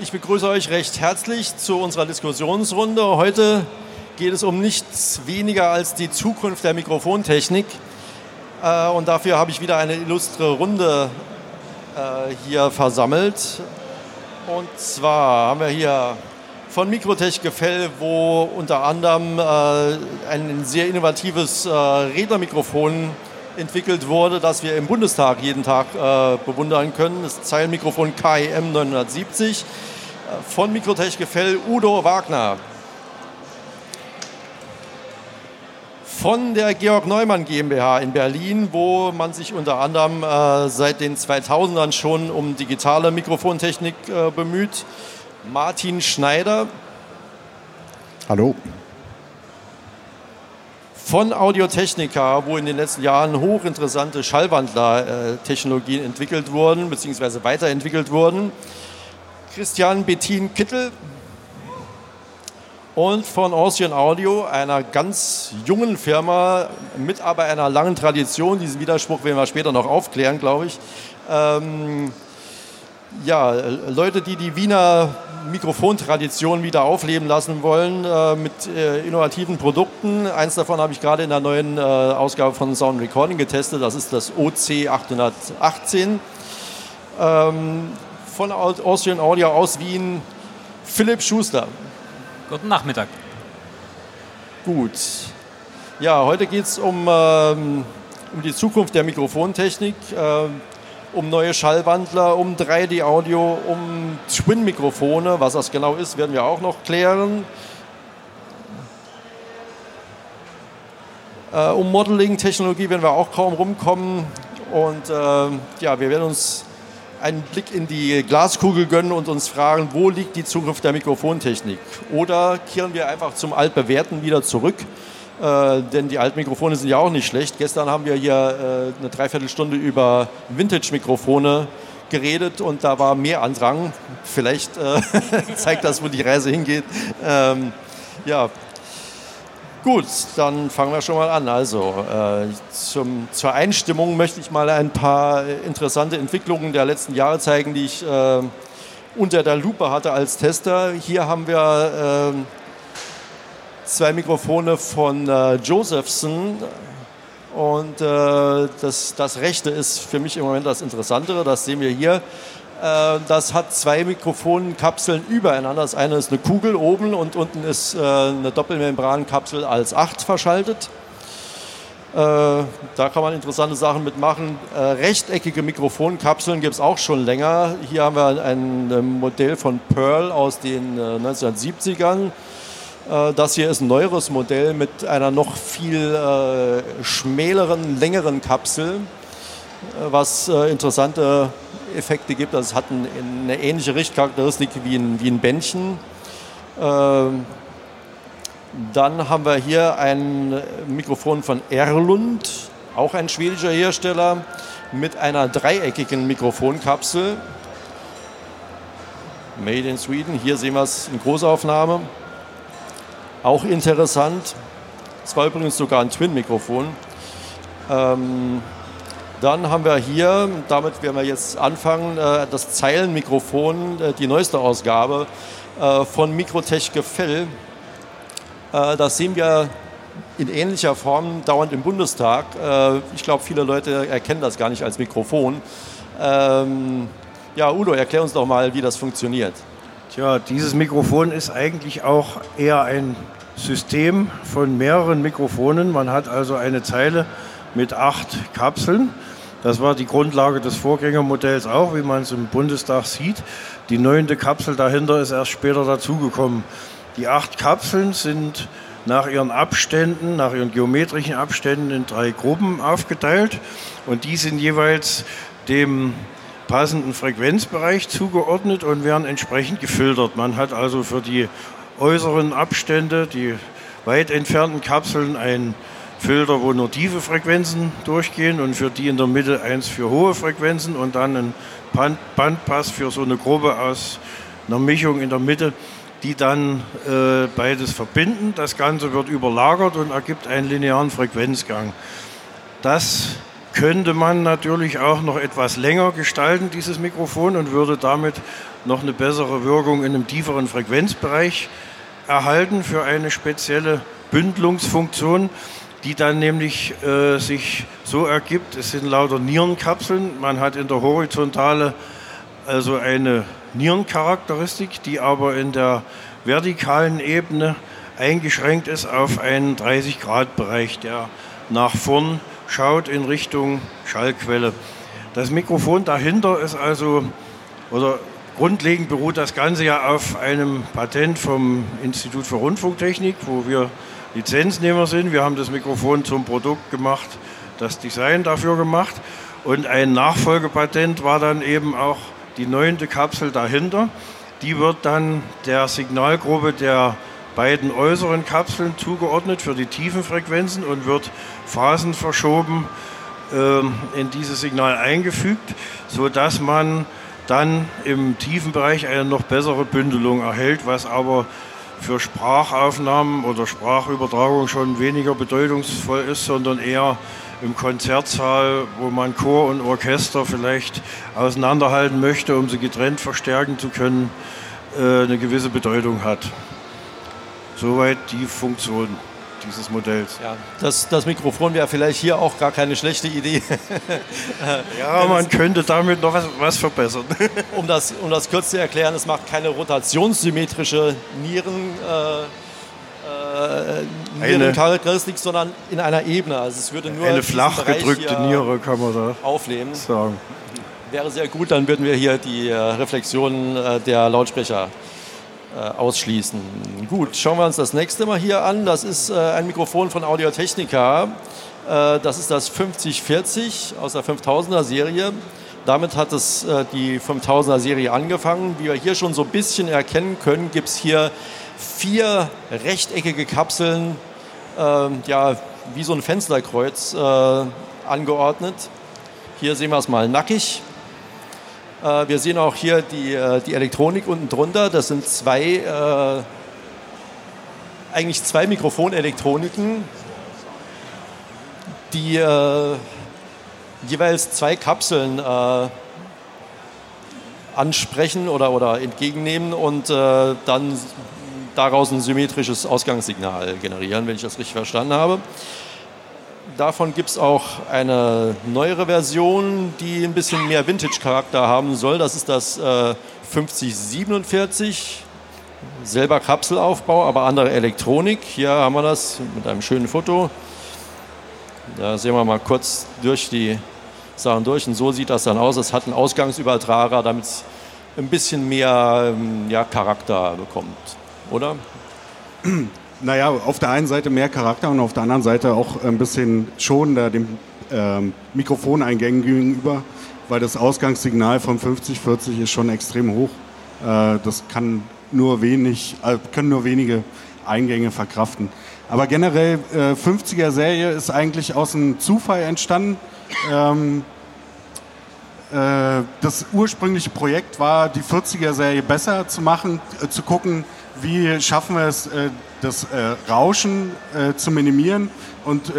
Ich begrüße euch recht herzlich zu unserer Diskussionsrunde. Heute geht es um nichts weniger als die Zukunft der Mikrofontechnik. Äh, und dafür habe ich wieder eine illustre Runde äh, hier versammelt. Und zwar haben wir hier von Mikrotech Gefell, wo unter anderem äh, ein sehr innovatives Rädermikrofon entwickelt wurde, das wir im Bundestag jeden Tag bewundern können. Das Zeilenmikrofon KEM 970 von Mikrotech Gefell Udo Wagner. Von der Georg Neumann GmbH in Berlin, wo man sich unter anderem äh, seit den 2000ern schon um digitale Mikrofontechnik äh, bemüht. Martin Schneider. Hallo. Von Audiotechnica, wo in den letzten Jahren hochinteressante Schallwandler-Technologien entwickelt wurden, beziehungsweise weiterentwickelt wurden. Christian Bettin Kittel und von Austrian Audio, einer ganz jungen Firma mit aber einer langen Tradition. Diesen Widerspruch werden wir später noch aufklären, glaube ich. Ähm, ja, Leute, die die Wiener Mikrofontradition wieder aufleben lassen wollen äh, mit äh, innovativen Produkten. Eins davon habe ich gerade in der neuen äh, Ausgabe von Sound Recording getestet. Das ist das OC 818. Ähm, von Austrian Audio aus Wien, Philipp Schuster. Guten Nachmittag. Gut. Ja, heute geht es um, ähm, um die Zukunft der Mikrofontechnik, äh, um neue Schallwandler, um 3D-Audio, um Twin-Mikrofone. Was das genau ist, werden wir auch noch klären. Äh, um Modeling-Technologie werden wir auch kaum rumkommen. Und äh, ja, wir werden uns einen Blick in die Glaskugel gönnen und uns fragen, wo liegt die Zukunft der Mikrofontechnik? Oder kehren wir einfach zum Altbewährten wieder zurück? Äh, denn die alten Mikrofone sind ja auch nicht schlecht. Gestern haben wir hier äh, eine Dreiviertelstunde über Vintage-Mikrofone geredet und da war mehr Andrang. Vielleicht äh, zeigt das, wo die Reise hingeht. Ähm, ja, Gut, dann fangen wir schon mal an. Also äh, zum, zur Einstimmung möchte ich mal ein paar interessante Entwicklungen der letzten Jahre zeigen, die ich äh, unter der Lupe hatte als Tester. Hier haben wir äh, zwei Mikrofone von äh, Josephson und äh, das, das rechte ist für mich im Moment das Interessantere. Das sehen wir hier. Äh, das hat zwei Mikrofonkapseln übereinander. Das eine ist eine Kugel oben und unten ist äh, eine Doppelmembrankapsel als 8 verschaltet. Äh, da kann man interessante Sachen mitmachen. Rechteckige Mikrofonkapseln gibt es auch schon länger. Hier haben wir ein Modell von Pearl aus den 1970ern. Das hier ist ein neueres Modell mit einer noch viel schmäleren, längeren Kapsel, was interessante Effekte gibt. Also es hat eine ähnliche Richtcharakteristik wie ein, wie ein Bändchen. Ähm, dann haben wir hier ein Mikrofon von Erlund, auch ein schwedischer Hersteller, mit einer dreieckigen Mikrofonkapsel. Made in Sweden. Hier sehen wir es in Großaufnahme. Auch interessant. Es war übrigens sogar ein Twin-Mikrofon. Ähm, dann haben wir hier, damit werden wir jetzt anfangen, äh, das Zeilenmikrofon, äh, die neueste Ausgabe äh, von Mikrotech Gefell. Das sehen wir in ähnlicher Form dauernd im Bundestag. Ich glaube, viele Leute erkennen das gar nicht als Mikrofon. Ähm, ja, Udo, erklär uns doch mal, wie das funktioniert. Tja, dieses Mikrofon ist eigentlich auch eher ein System von mehreren Mikrofonen. Man hat also eine Zeile mit acht Kapseln das war die Grundlage des Vorgängermodells auch, wie man es im Bundestag sieht. Die neunte Kapsel dahinter ist erst später dazugekommen. Die acht Kapseln sind nach ihren Abständen, nach ihren geometrischen Abständen in drei Gruppen aufgeteilt und die sind jeweils dem passenden Frequenzbereich zugeordnet und werden entsprechend gefiltert. Man hat also für die äußeren Abstände, die weit entfernten Kapseln ein Filter, wo nur tiefe Frequenzen durchgehen und für die in der Mitte eins für hohe Frequenzen und dann ein Bandpass für so eine Gruppe aus einer Mischung in der Mitte, die dann äh, beides verbinden. Das Ganze wird überlagert und ergibt einen linearen Frequenzgang. Das könnte man natürlich auch noch etwas länger gestalten, dieses Mikrofon, und würde damit noch eine bessere Wirkung in einem tieferen Frequenzbereich erhalten für eine spezielle Bündelungsfunktion, die dann nämlich äh, sich so ergibt, es sind lauter Nierenkapseln, man hat in der Horizontale also eine Nierencharakteristik, die aber in der vertikalen Ebene eingeschränkt ist auf einen 30-Grad-Bereich, der nach vorn schaut in Richtung Schallquelle. Das Mikrofon dahinter ist also, oder grundlegend beruht das Ganze ja auf einem Patent vom Institut für Rundfunktechnik, wo wir Lizenznehmer sind. Wir haben das Mikrofon zum Produkt gemacht, das Design dafür gemacht. Und ein Nachfolgepatent war dann eben auch die neunte Kapsel dahinter. Die wird dann der Signalgruppe der beiden äußeren Kapseln zugeordnet für die tiefen Frequenzen und wird phasenverschoben äh, in dieses Signal eingefügt, sodass man dann im tiefen Bereich eine noch bessere Bündelung erhält, was aber für Sprachaufnahmen oder Sprachübertragung schon weniger bedeutungsvoll ist, sondern eher im Konzertsaal, wo man Chor und Orchester vielleicht auseinanderhalten möchte, um sie getrennt verstärken zu können, äh, eine gewisse Bedeutung hat. Soweit die Funktion dieses Modells. Ja, das, das Mikrofon wäre vielleicht hier auch gar keine schlechte Idee. ja, man könnte damit noch was, was verbessern. um, das, um das kurz zu erklären, es macht keine rotationssymmetrische Nieren. Äh, äh, Nierencharakteristik, sondern in einer Ebene. Also es würde nur eine flach gedrückte Niere kann man da aufnehmen. Sagen. Wäre sehr gut, dann würden wir hier die äh, Reflexionen äh, der Lautsprecher äh, ausschließen. Gut, schauen wir uns das nächste mal hier an. Das ist äh, ein Mikrofon von Audio Technica. Äh, das ist das 5040 aus der 5000er Serie. Damit hat es die 5000er Serie angefangen. Wie wir hier schon so ein bisschen erkennen können, gibt es hier vier rechteckige Kapseln, ja, wie so ein Fensterkreuz angeordnet. Hier sehen wir es mal nackig. Äh, wir sehen auch hier die, äh, die Elektronik unten drunter. Das sind zwei, äh, eigentlich zwei Mikrofonelektroniken, die jeweils zwei Kapseln ansprechen oder, oder entgegennehmen und dann daraus ein symmetrisches Ausgangssignal generieren, wenn ich das richtig verstanden habe. Davon gibt es auch eine neuere Version, die ein bisschen mehr Vintage-Charakter haben soll. Das ist das äh, 5047. Selber Kapselaufbau, aber andere Elektronik. Hier haben wir das mit einem schönen Foto. Da sehen wir mal kurz durch die Sachen durch. Und so sieht das dann aus. Es hat einen Ausgangsübertrager, damit es ein bisschen mehr ähm, ja, Charakter bekommt. Oder? naja, auf der einen Seite mehr Charakter und auf der anderen Seite auch ein bisschen schonender dem ähm, Mikrofoneingängen gegenüber, weil das Ausgangssignal von 50-40 ist schon extrem hoch. Äh, das kann nur wenig, äh, können nur wenige Eingänge verkraften. Aber generell, äh, 50er-Serie ist eigentlich aus einem Zufall entstanden. Ähm, äh, das ursprüngliche Projekt war, die 40er-Serie besser zu machen, äh, zu gucken, wie schaffen wir es, äh, das äh, Rauschen äh, zu minimieren. Und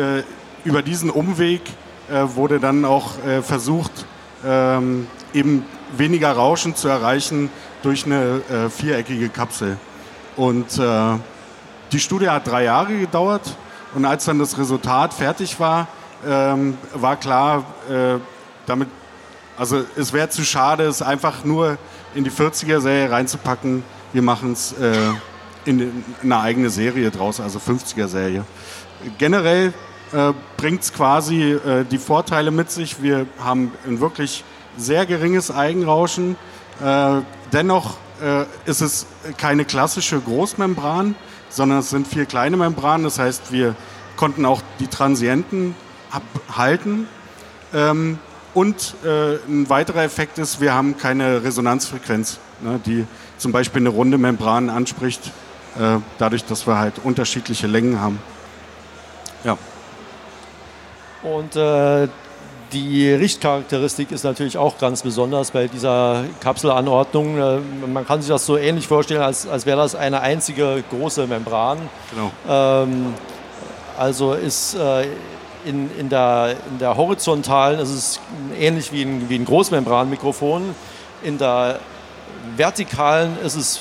über diesen Umweg wurde dann auch versucht, ähm, eben weniger Rauschen zu erreichen durch eine viereckige Kapsel. Und die Studie hat drei Jahre gedauert und als dann das Resultat fertig war, ähm, war klar, damit, also es wäre zu schade, es einfach nur in die 40er-Serie reinzupacken wir machen es äh, in, eine eigene Serie draus, also 50er-Serie. Generell äh, bringt es quasi äh, die Vorteile mit sich. Wir haben ein wirklich sehr geringes Eigenrauschen. Äh, dennoch äh, ist es keine klassische Großmembran, sondern es sind vier kleine Membranen. Das heißt, wir konnten auch die Transienten abhalten. Ähm, und äh, ein weiterer Effekt ist, wir haben keine Resonanzfrequenz, ne, die zum Beispiel eine runde Membran anspricht, dadurch, dass wir halt unterschiedliche Längen haben. Ja. Und äh, die Richtcharakteristik ist natürlich auch ganz besonders bei dieser Kapselanordnung. Äh, man kann sich das so ähnlich vorstellen, als, als wäre das eine einzige große Membran. Genau. Ähm, also ist äh, in, in, der, in der horizontalen ist es ähnlich wie ein, wie ein Großmembranmikrofon. In der vertikalen ist es äh,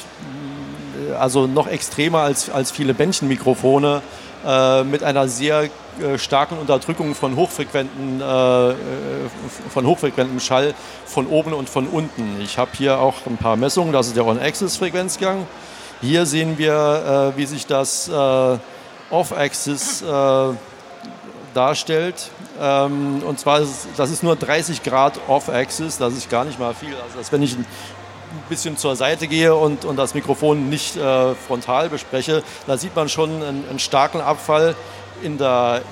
also noch extremer als, als viele Bändchenmikrofone äh, mit einer sehr äh, starken Unterdrückung von hochfrequenten, äh, äh, von hochfrequentem Schall von oben und von unten. Ich habe hier auch ein paar Messungen, das ist der On-Axis-Frequenzgang. Hier sehen wir, wie sich das Off-Axis darstellt. Ähm, und zwar, ist, das ist nur 30 Grad Off-Axis, das ist gar nicht mal viel. Also das, wenn ich ein bisschen zur Seite gehe und, und das Mikrofon nicht äh, frontal bespreche, da sieht man schon einen, einen starken Abfall in der,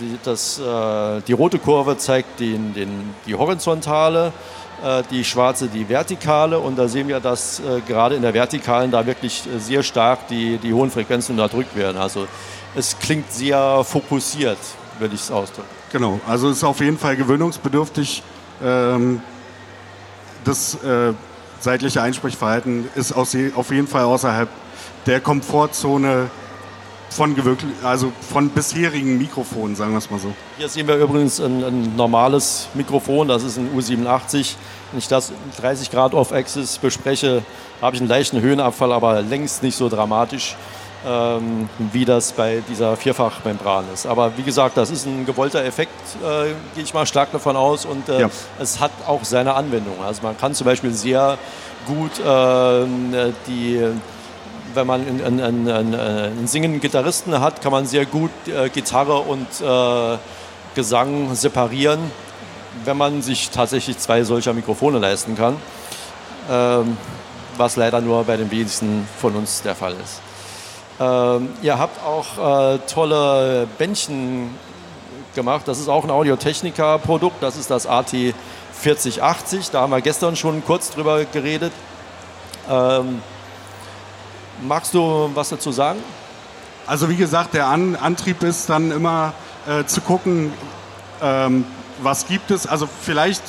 die, das, äh, die rote Kurve zeigt den, den, die horizontale, äh, die schwarze die vertikale und da sehen wir, dass äh, gerade in der vertikalen da wirklich sehr stark die, die hohen Frequenzen unterdrückt werden. Also es klingt sehr fokussiert, würde ich es ausdrücken. Genau, also es ist auf jeden Fall gewöhnungsbedürftig. Ähm, das äh, seitliche Einsprechverhalten ist auf jeden Fall außerhalb der Komfortzone von, also von bisherigen Mikrofonen, sagen wir es mal so. Hier sehen wir übrigens ein, ein normales Mikrofon, das ist ein U87. Wenn ich das 30 Grad Off-Axis bespreche, habe ich einen leichten Höhenabfall, aber längst nicht so dramatisch, ähm, wie das bei dieser Vierfachmembran ist. Aber wie gesagt, das ist ein gewollter Effekt, äh, gehe ich mal stark davon aus. Und äh, ja. es hat auch seine Anwendung. Also man kann zum Beispiel sehr gut äh, die wenn man einen, einen, einen, einen singenden Gitarristen hat, kann man sehr gut äh, Gitarre und äh, Gesang separieren, wenn man sich tatsächlich zwei solcher Mikrofone leisten kann. Ähm, was leider nur bei den wenigsten von uns der Fall ist. Ähm, ihr habt auch äh, tolle Bändchen gemacht. Das ist auch ein Audio-Technica-Produkt. Das ist das AT4080. Da haben wir gestern schon kurz drüber geredet. Ähm, Magst du was dazu sagen? Also wie gesagt, der An Antrieb ist dann immer äh, zu gucken, ähm, was gibt es. Also vielleicht,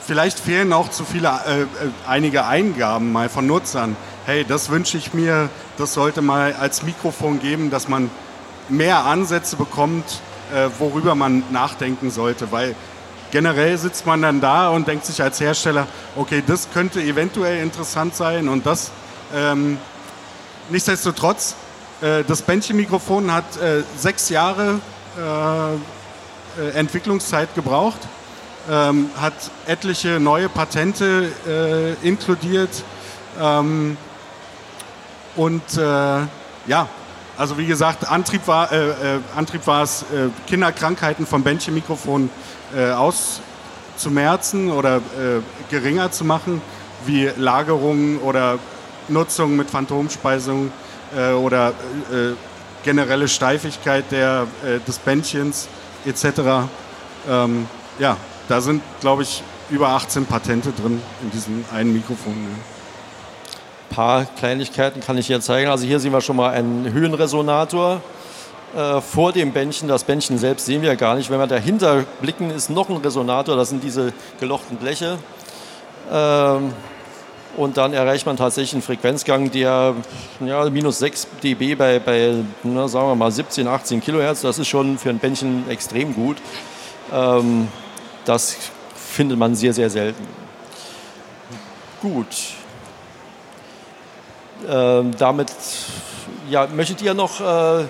vielleicht fehlen auch zu viele, äh, äh, einige Eingaben mal von Nutzern. Hey, das wünsche ich mir, das sollte mal als Mikrofon geben, dass man mehr Ansätze bekommt, äh, worüber man nachdenken sollte. Weil generell sitzt man dann da und denkt sich als Hersteller, okay, das könnte eventuell interessant sein und das... Ähm, Nichtsdestotrotz, äh, das Bändchenmikrofon hat äh, sechs Jahre äh, Entwicklungszeit gebraucht, ähm, hat etliche neue Patente inkludiert ähm, und ja, also wie gesagt, Antrieb war, Antrieb war es, Kinderkrankheiten vom Bändchenmikrofon auszumerzen oder geringer zu machen, wie Lagerungen oder Nutzung mit Phantomspeisung äh, oder äh, generelle Steifigkeit der, äh, des Bändchens etc. Ähm, ja, da sind, glaube ich, über 18 Patente drin in diesem einen Mikrofon. Ein paar Kleinigkeiten kann ich hier zeigen. Also hier sehen wir schon mal einen Höhenresonator äh, vor dem Bändchen. Das Bändchen selbst sehen wir gar nicht. Wenn wir dahinter blicken, ist noch ein Resonator. Das sind diese gelochten Bleche. Ähm, und dann erreicht man tatsächlich einen Frequenzgang, der ja, minus 6 dB bei, bei na, sagen wir mal 17, 18 Kilohertz, das ist schon für ein Bändchen extrem gut. Ähm, das findet man sehr, sehr selten. Gut. Ähm, damit ja, möchtet ihr noch äh,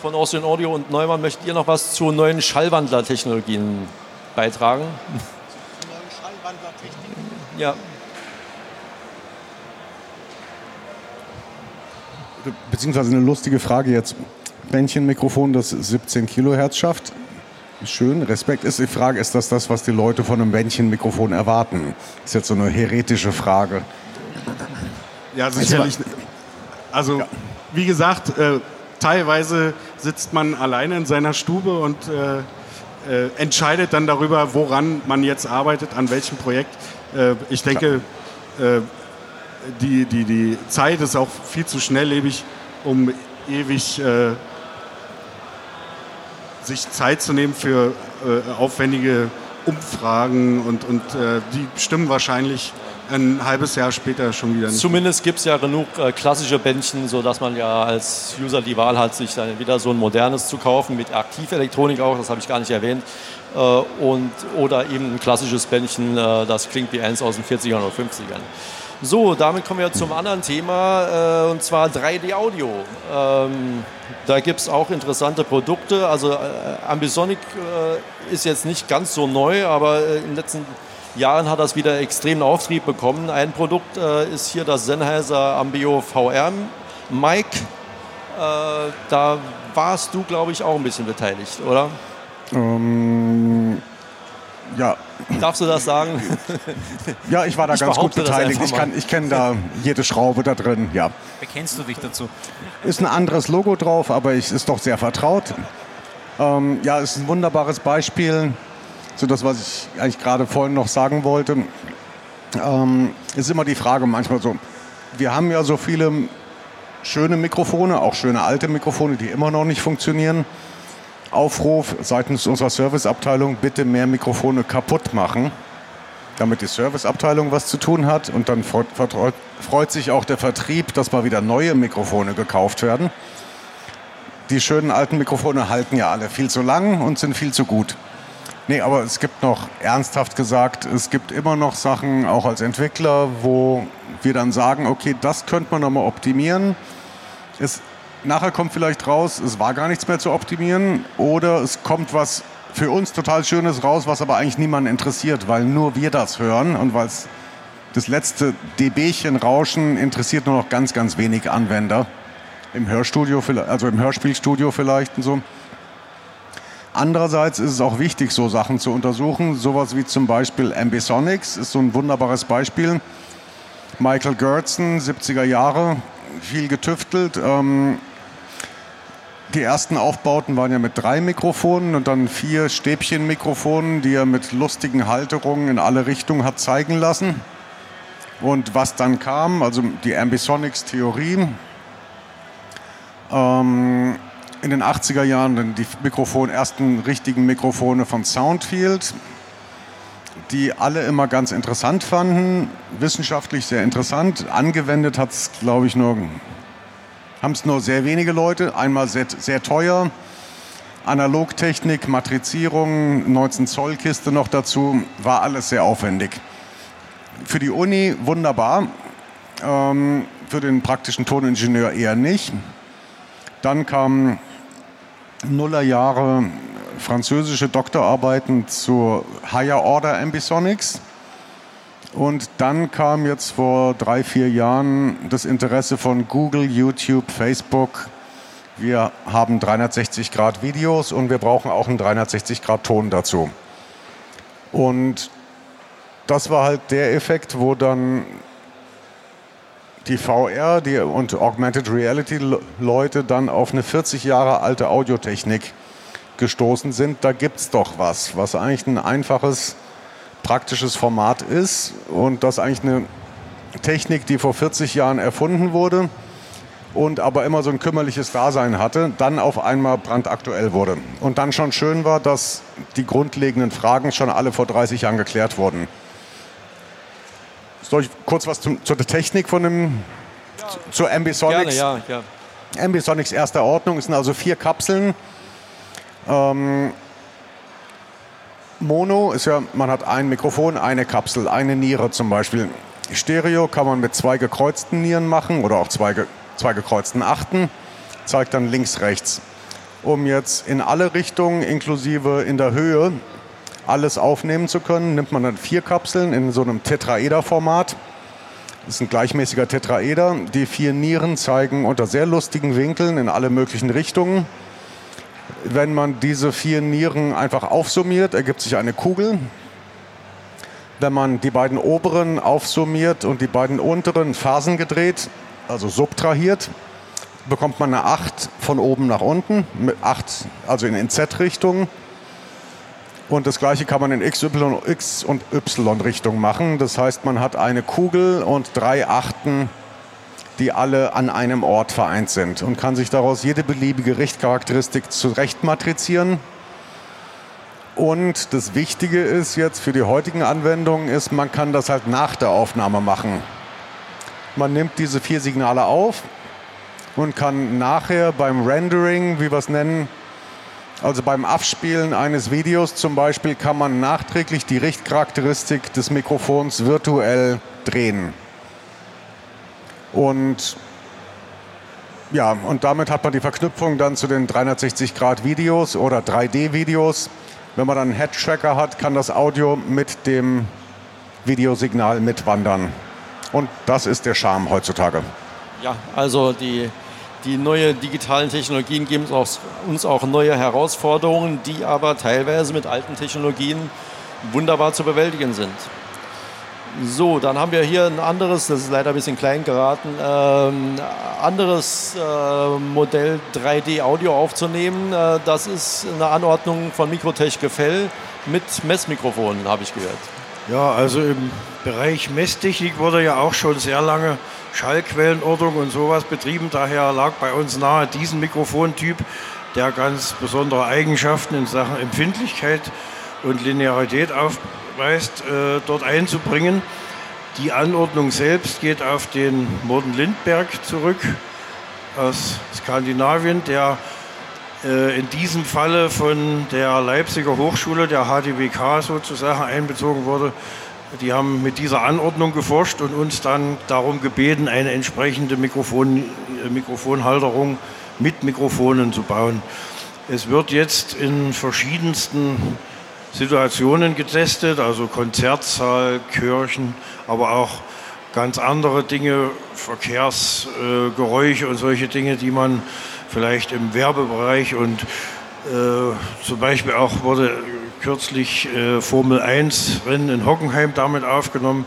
von Austrian Audio und Neumann, möchtet ihr noch was zu neuen Schallwandlertechnologien beitragen? Zu neuen Schallwandlertechnologien? Ja. beziehungsweise eine lustige Frage jetzt. Bändchenmikrofon, das 17 Kilohertz schafft. Schön, Respekt ist die Frage, ist das das, was die Leute von einem Bändchenmikrofon erwarten? Ist jetzt so eine heretische Frage. Ja, sicherlich. Also, wie gesagt, äh, teilweise sitzt man alleine in seiner Stube und äh, äh, entscheidet dann darüber, woran man jetzt arbeitet, an welchem Projekt. Äh, ich denke, äh, die, die, die Zeit ist auch viel zu schnelllebig, um ewig äh, sich Zeit zu nehmen für aufwendige Umfragen und, und die stimmen wahrscheinlich ein halbes Jahr später schon wieder nicht. Zumindest gibt es ja genug äh, klassische Bändchen, sodass man ja als User die Wahl hat, sich dann wieder so ein modernes zu kaufen, mit Aktivelektronik auch, das habe ich gar nicht erwähnt. Äh, und, oder eben ein klassisches Bändchen, äh, das klingt wie eins aus den 40ern oder 50ern. So, damit kommen wir zum anderen Thema, äh, und zwar 3D-Audio. Ähm, da gibt es auch interessante Produkte. Also äh, Ambisonic äh, ist jetzt nicht ganz so neu, aber in den letzten hat das wieder extremen Auftrieb bekommen. Ein Produkt äh, ist hier das Sennheiser Ambio VR Mic. Äh, da warst du, glaube ich, auch ein bisschen beteiligt, oder? Ähm, ja. Darfst du das sagen? ja, ich war da Ich ganz gut beteiligt. Ich, kann, ich kenne da jede Schraube da drin, ja. Bekennst du dich dazu? Ist ein anderes Logo drauf, aber es ist doch sehr vertraut. Ähm, ja, ist ein wunderbares Beispiel. So das, was ich eigentlich gerade vorhin noch sagen wollte. Ähm, ist immer die Frage manchmal so. Wir haben ja so viele schöne Mikrofone, auch schöne alte Mikrofone, die immer noch nicht funktionieren. Aufruf seitens unserer Serviceabteilung, bitte mehr Mikrofone kaputt machen, damit die Serviceabteilung was zu tun hat. Und dann freut, freut sich auch der Vertrieb, dass mal wieder neue Mikrofone gekauft werden. Die schönen alten Mikrofone halten ja alle viel zu lang und sind viel zu gut. Nee, aber es gibt noch, ernsthaft gesagt, es gibt immer noch Sachen, auch als Entwickler, wo wir dann sagen, okay, das könnte man nochmal optimieren. Es, nachher kommt vielleicht raus, es war gar nichts mehr zu optimieren oder es kommt was für uns total Schönes raus, was aber eigentlich niemanden interessiert, weil nur wir das hören und weil es das letzte dBchen Rauschen interessiert nur noch ganz, ganz wenig Anwender. Im Hörstudio, also im Hörspielstudio vielleicht und so. Andererseits ist es auch wichtig, so Sachen zu untersuchen. Sowas wie zum Beispiel Ambisonics ist so ein wunderbares Beispiel. Michael Gertzen, 70er Jahre, viel getüftelt. Ähm, die ersten Aufbauten waren ja mit drei Mikrofonen und dann vier Stäbchenmikrofonen, die er mit lustigen Halterungen in alle Richtungen hat zeigen lassen. Und was dann kam, also die Ambisonics-Theorie, ähm, in den 80er Jahren dann die Mikrofon, ersten richtigen Mikrofone von Soundfield, die alle immer ganz interessant fanden, wissenschaftlich sehr interessant. Angewendet hat es, glaube ich, nur, haben es nur sehr wenige Leute. Einmal sehr, sehr teuer, Analogtechnik, Matrizierung, 19 Zoll Kiste noch dazu, war alles sehr aufwendig. Für die Uni wunderbar, ähm, für den praktischen Toningenieur eher nicht. Dann kamen Nullerjahre französische Doktorarbeiten zu Higher Order Ambisonics. Und dann kam jetzt vor drei, vier Jahren das Interesse von Google, YouTube, Facebook. Wir haben 360 Grad Videos und wir brauchen auch einen 360 Grad Ton dazu. Und das war halt der Effekt, wo dann die VR die, und Augmented Reality Le- Leute dann auf eine 40 Jahre alte Audiotechnik gestoßen sind. Da gibt es doch was, was eigentlich ein einfaches, praktisches Format ist und das eigentlich eine Technik, die vor 40 Jahren erfunden wurde und aber immer so ein kümmerliches Dasein hatte, dann auf einmal brandaktuell wurde. Und dann schon schön war, dass die grundlegenden Fragen schon alle vor 30 Jahren geklärt wurden. Soll ich kurz was zum, zur Technik von dem, zu, zu Ambisonics? Gerne, ja, ja. Ambisonics erster Ordnung. Es sind also vier Kapseln. Ähm, Mono ist ja, man hat ein Mikrofon, eine Kapsel, eine Niere zum Beispiel. Stereo kann man mit zwei gekreuzten Nieren machen oder auch zwei, zwei gekreuzten Achten. Zeigt dann links, rechts. Um jetzt in alle Richtungen, inklusive in der Höhe, alles aufnehmen zu können, nimmt man dann vier Kapseln in so einem Tetraeder-Format. Das ist ein gleichmäßiger Tetraeder. Die vier Nieren zeigen unter sehr lustigen Winkeln in alle möglichen Richtungen. Wenn man diese vier Nieren einfach aufsummiert, ergibt sich eine Kugel. Wenn man die beiden oberen aufsummiert und die beiden unteren Phasen gedreht, also subtrahiert, bekommt man eine 8 von oben nach unten, mit 8, also in Z-Richtung. Und das gleiche kann man in X, Y, X und Y-Richtung machen. Das heißt, man hat eine Kugel und drei Achten, die alle an einem Ort vereint sind und kann sich daraus jede beliebige Richtcharakteristik zurecht matrizieren. Und das Wichtige ist jetzt für die heutigen Anwendungen ist, man kann das halt nach der Aufnahme machen. Man nimmt diese vier Signale auf und kann nachher beim Rendering, wie wir es nennen, also beim Abspielen eines Videos zum Beispiel, kann man nachträglich die Richtcharakteristik des Mikrofons virtuell drehen. Und ja, und damit hat man die Verknüpfung dann zu den 360-Grad-Videos oder 3D-Videos. Wenn man dann einen Head-Tracker hat, kann das Audio mit dem Videosignal mitwandern. Und das ist der Charme heutzutage. Ja, also die, die neue digitalen Technologien geben uns auch neue Herausforderungen, die aber teilweise mit alten Technologien wunderbar zu bewältigen sind. So, dann haben wir hier ein anderes, das ist leider ein bisschen klein geraten, ähm, anderes äh, Modell 3D-Audio aufzunehmen. Äh, das ist eine Anordnung von Mikrotech Gefell mit Messmikrofonen, habe ich gehört. Ja, also im Bereich Messtechnik wurde ja auch schon sehr lange Schallquellenortung und sowas betrieben. Daher lag bei uns nahe diesen Mikrofontyp, der ganz besondere Eigenschaften in Sachen Empfindlichkeit und Linearität aufweist, äh, dort einzubringen. Die Anordnung selbst geht auf den Morten Lindberg zurück aus Skandinavien, der äh, in diesem Falle von der Leipziger Hochschule, der HDWK sozusagen einbezogen wurde. Die haben mit dieser Anordnung geforscht und uns dann darum gebeten, eine entsprechende Mikrofon, äh, Mikrofonhalterung mit Mikrofonen zu bauen. Es wird jetzt in verschiedensten Situationen getestet, also Konzertsaal, Kirchen, aber auch ganz andere Dinge, Verkehrsgeräusche äh, und solche Dinge, die man vielleicht im Werbebereich und äh, zum Beispiel auch wurde kürzlich äh, Formel 1 Rennen in Hockenheim damit aufgenommen.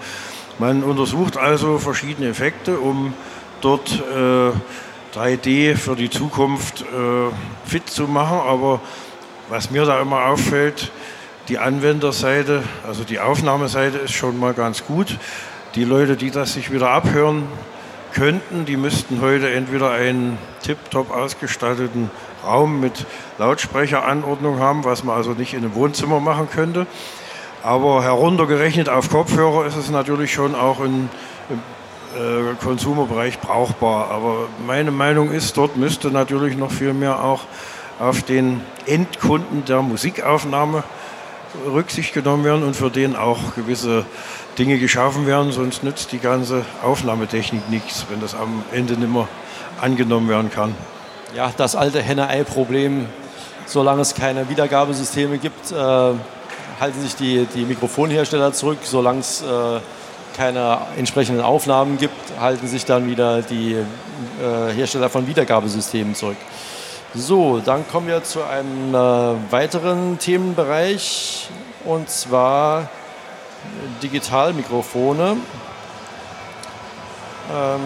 Man untersucht also verschiedene Effekte, um dort äh, 3D für die Zukunft äh, fit zu machen. Aber was mir da immer auffällt, die Anwenderseite, also die Aufnahmeseite ist schon mal ganz gut. Die Leute, die das sich wieder abhören könnten, die müssten heute entweder einen tiptop ausgestatteten Raum mit Lautsprecheranordnung haben, was man also nicht in einem Wohnzimmer machen könnte. Aber heruntergerechnet auf Kopfhörer ist es natürlich schon auch in, im äh, Konsumerbereich brauchbar. Aber meine Meinung ist, dort müsste natürlich noch viel mehr auch auf den Endkunden der Musikaufnahme Rücksicht genommen werden und für den auch gewisse Dinge geschaffen werden, sonst nützt die ganze Aufnahmetechnik nichts, wenn das am Ende nicht mehr angenommen werden kann. Ja, das alte Henne-Ei-Problem, solange es keine Wiedergabesysteme gibt, äh, halten sich die, die Mikrofonhersteller zurück, solange es äh, keine entsprechenden Aufnahmen gibt, halten sich dann wieder die äh, Hersteller von Wiedergabesystemen zurück. So, dann kommen wir zu einem äh, weiteren Themenbereich und zwar Digitalmikrofone. Ähm,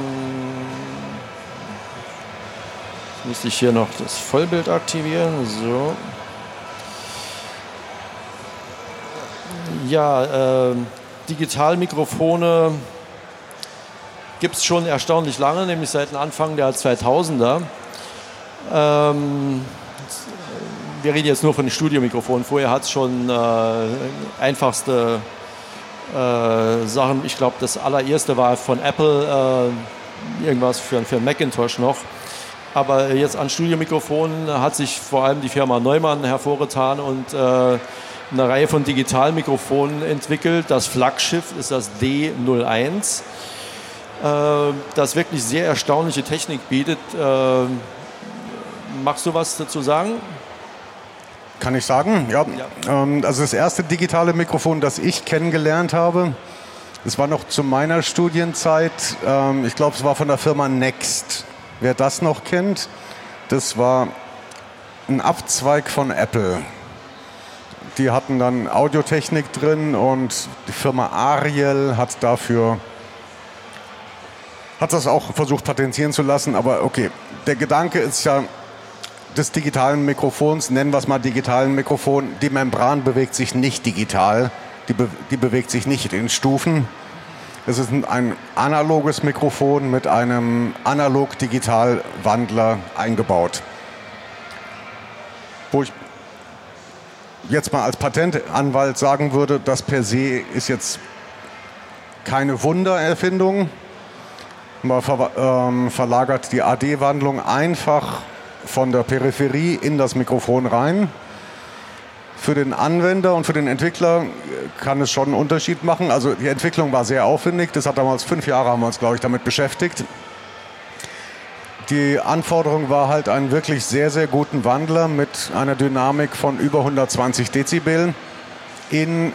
müsste ich hier noch das Vollbild aktivieren. So. Ja, äh, Digitalmikrofone gibt es schon erstaunlich lange, nämlich seit dem Anfang der 2000er. Ähm, wir reden jetzt nur von den Studiomikrofonen. Vorher hat es schon äh, einfachste äh, Sachen. Ich glaube, das allererste war von Apple, äh, irgendwas für, für Macintosh noch. Aber jetzt an Studiomikrofonen hat sich vor allem die Firma Neumann hervorgetan und äh, eine Reihe von Digitalmikrofonen entwickelt. Das Flaggschiff ist das D01, äh, das wirklich sehr erstaunliche Technik bietet. Äh, Magst du was dazu sagen? Kann ich sagen, ja. ja. Ähm, also das erste digitale Mikrofon, das ich kennengelernt habe, das war noch zu meiner Studienzeit. Ähm, ich glaube, es war von der Firma Next. Wer das noch kennt, das war ein Abzweig von Apple. Die hatten dann Audiotechnik drin und die Firma Ariel hat dafür hat das auch versucht patentieren zu lassen, aber okay, der Gedanke ist ja, des digitalen Mikrofons, nennen wir es mal digitalen Mikrofon, die Membran bewegt sich nicht digital, die, be die bewegt sich nicht in Stufen. Es ist ein analoges Mikrofon mit einem Analog-Digital-Wandler eingebaut. Wo ich jetzt mal als Patentanwalt sagen würde, das per se ist jetzt keine Wundererfindung. Man ver ähm, verlagert die AD-Wandlung einfach von der Peripherie in das Mikrofon rein. Für den Anwender und für den Entwickler kann es schon einen Unterschied machen. Also die Entwicklung war sehr aufwendig. Das hat damals fünf Jahre haben wir uns, glaube ich, damit beschäftigt. Die Anforderung war halt einen wirklich sehr, sehr guten Wandler mit einer Dynamik von über 120 Dezibel in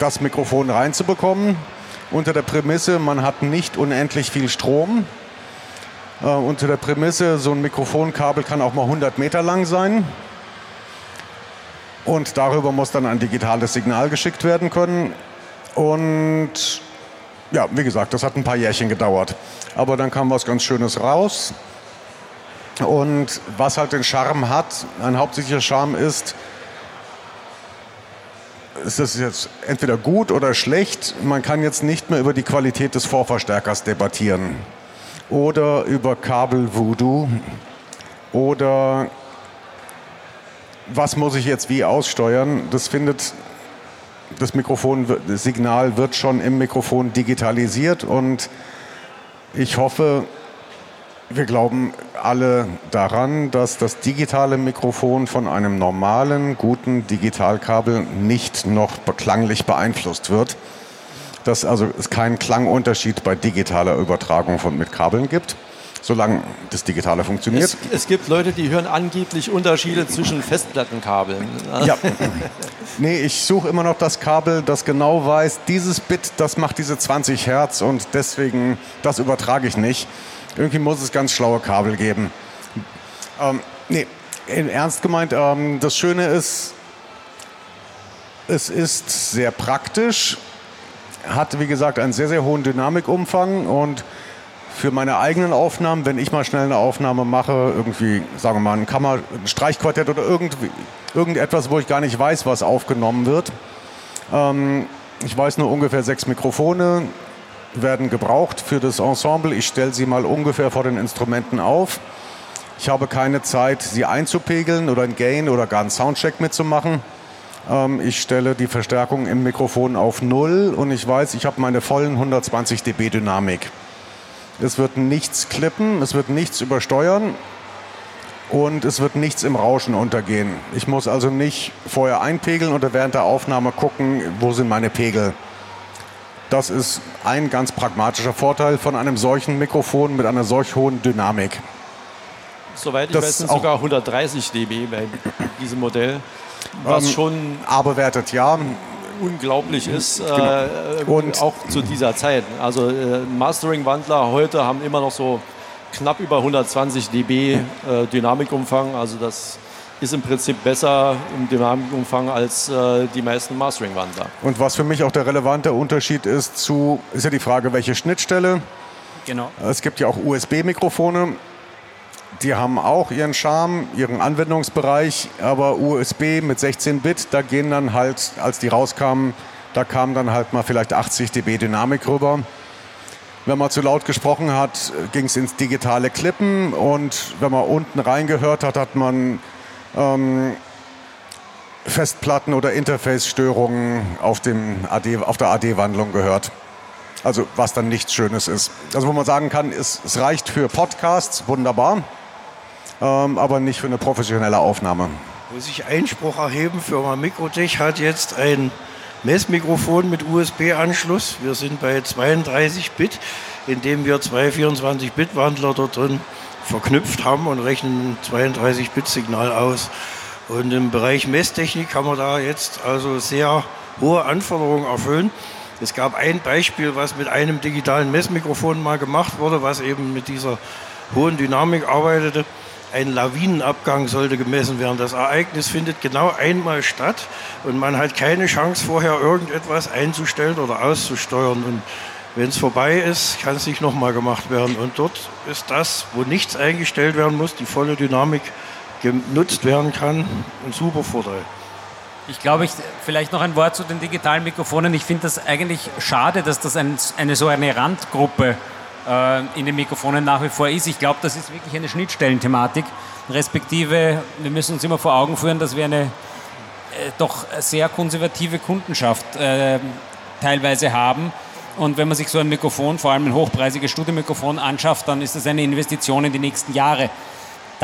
das Mikrofon reinzubekommen unter der Prämisse, man hat nicht unendlich viel Strom. Äh, unter der Prämisse, so ein Mikrofonkabel kann auch mal 100 Meter lang sein. Und darüber muss dann ein digitales Signal geschickt werden können. Und ja, wie gesagt, das hat ein paar Jährchen gedauert. Aber dann kam was ganz Schönes raus. Und was halt den Charme hat, ein hauptsächlicher Charme ist, ist das jetzt entweder gut oder schlecht. Man kann jetzt nicht mehr über die Qualität des Vorverstärkers debattieren. Oder über Kabel-Voodoo. Oder was muss ich jetzt wie aussteuern. Das findet, das Mikrofon, das Signal wird schon im Mikrofon digitalisiert und ich hoffe, wir glauben alle daran, dass das digitale Mikrofon von einem normalen, guten Digitalkabel nicht noch klanglich beeinflusst wird. Dass also es keinen Klangunterschied bei digitaler Übertragung von, mit Kabeln gibt, solange das Digitale funktioniert. Es, es gibt Leute, die hören angeblich Unterschiede zwischen Festplattenkabeln. Ja. Nee, ich suche immer noch das Kabel, das genau weiß, dieses Bit, das macht diese 20 Hertz und deswegen, das übertrage ich nicht. Irgendwie muss es ganz schlaue Kabel geben. Ähm, nee, in ernst gemeint, ähm, das Schöne ist, es ist sehr praktisch, hat wie gesagt einen sehr, sehr hohen Dynamikumfang und für meine eigenen Aufnahmen, wenn ich mal schnell eine Aufnahme mache, irgendwie, sagen wir mal, ein Kammer, Streichquartett oder irgendwie, irgendetwas, wo ich gar nicht weiß, was aufgenommen wird. Ähm, ich weiß nur ungefähr sechs Mikrofone, werden gebraucht für das Ensemble. Ich stelle sie mal ungefähr vor den Instrumenten auf. Ich habe keine Zeit, sie einzupegeln oder ein Gain oder gar einen Soundcheck mitzumachen. Ähm, ich stelle die Verstärkung im Mikrofon auf Null und ich weiß, ich habe meine vollen 120 dB Dynamik. Es wird nichts klippen, es wird nichts übersteuern und es wird nichts im Rauschen untergehen. Ich muss also nicht vorher einpegeln oder während der Aufnahme gucken, wo sind meine Pegel. Das ist ein ganz pragmatischer Vorteil von einem solchen Mikrofon mit einer solch hohen Dynamik. Soweit ich das weiß, sind sogar 130 dB bei diesem Modell, was ähm, schon aber wertet ja unglaublich ist, genau. äh, und auch zu dieser Zeit. Also äh, Mastering-Wandler heute haben immer noch so knapp über 120 dB äh, Dynamikumfang. Also das ist im Prinzip besser im Dynamikumfang als äh, die meisten Mastering-Wandler. Und was für mich auch der relevante Unterschied ist zu, ist ja die Frage, welche Schnittstelle. Genau. Es gibt ja auch USB-Mikrofone. Die haben auch ihren Charme, ihren Anwendungsbereich, aber USB mit 16 Bit, da gehen dann halt, als die rauskamen, da kam dann halt mal vielleicht 80 dB Dynamik rüber. Wenn man zu laut gesprochen hat, ging es ins digitale Klippen und wenn man unten reingehört hat, hat man ähm, Festplatten oder Interface-Störungen auf, auf der AD-Wandlung gehört. Also was dann nichts Schönes ist. Also wo man sagen kann, es, es reicht für Podcasts, wunderbar, ähm, aber nicht für eine professionelle Aufnahme. Muss ich Einspruch erheben, Firma Mikrotech hat jetzt ein Messmikrofon mit USB-Anschluss. Wir sind bei 32 Bit, indem wir zwei 24-Bit-Wandler dort drin verknüpft haben und rechnen 32-Bit-Signal aus. Und im Bereich Messtechnik kann man da jetzt also sehr hohe Anforderungen erfüllen. Es gab ein Beispiel, was mit einem digitalen Messmikrofon mal gemacht wurde, was eben mit dieser hohen Dynamik arbeitete. Ein Lawinenabgang sollte gemessen werden. Das Ereignis findet genau einmal statt und man hat keine Chance, vorher irgendetwas einzustellen oder auszusteuern. Und wenn es vorbei ist, kann es nicht nochmal gemacht werden. Und dort ist das, wo nichts eingestellt werden muss, die volle Dynamik genutzt werden kann, ein super Vorteil. Ich glaube, ich, vielleicht noch ein Wort zu den digitalen Mikrofonen. Ich finde das eigentlich schade, dass das ein, eine so eine Randgruppe äh, in den Mikrofonen nach wie vor ist. Ich glaube, das ist wirklich eine Schnittstellenthematik. Respektive, wir müssen uns immer vor Augen führen, dass wir eine doch sehr konservative Kundenschaft äh, teilweise haben. Und wenn man sich so ein Mikrofon, vor allem ein hochpreisiges Studiomikrofon anschafft, dann ist das eine Investition in die nächsten Jahre.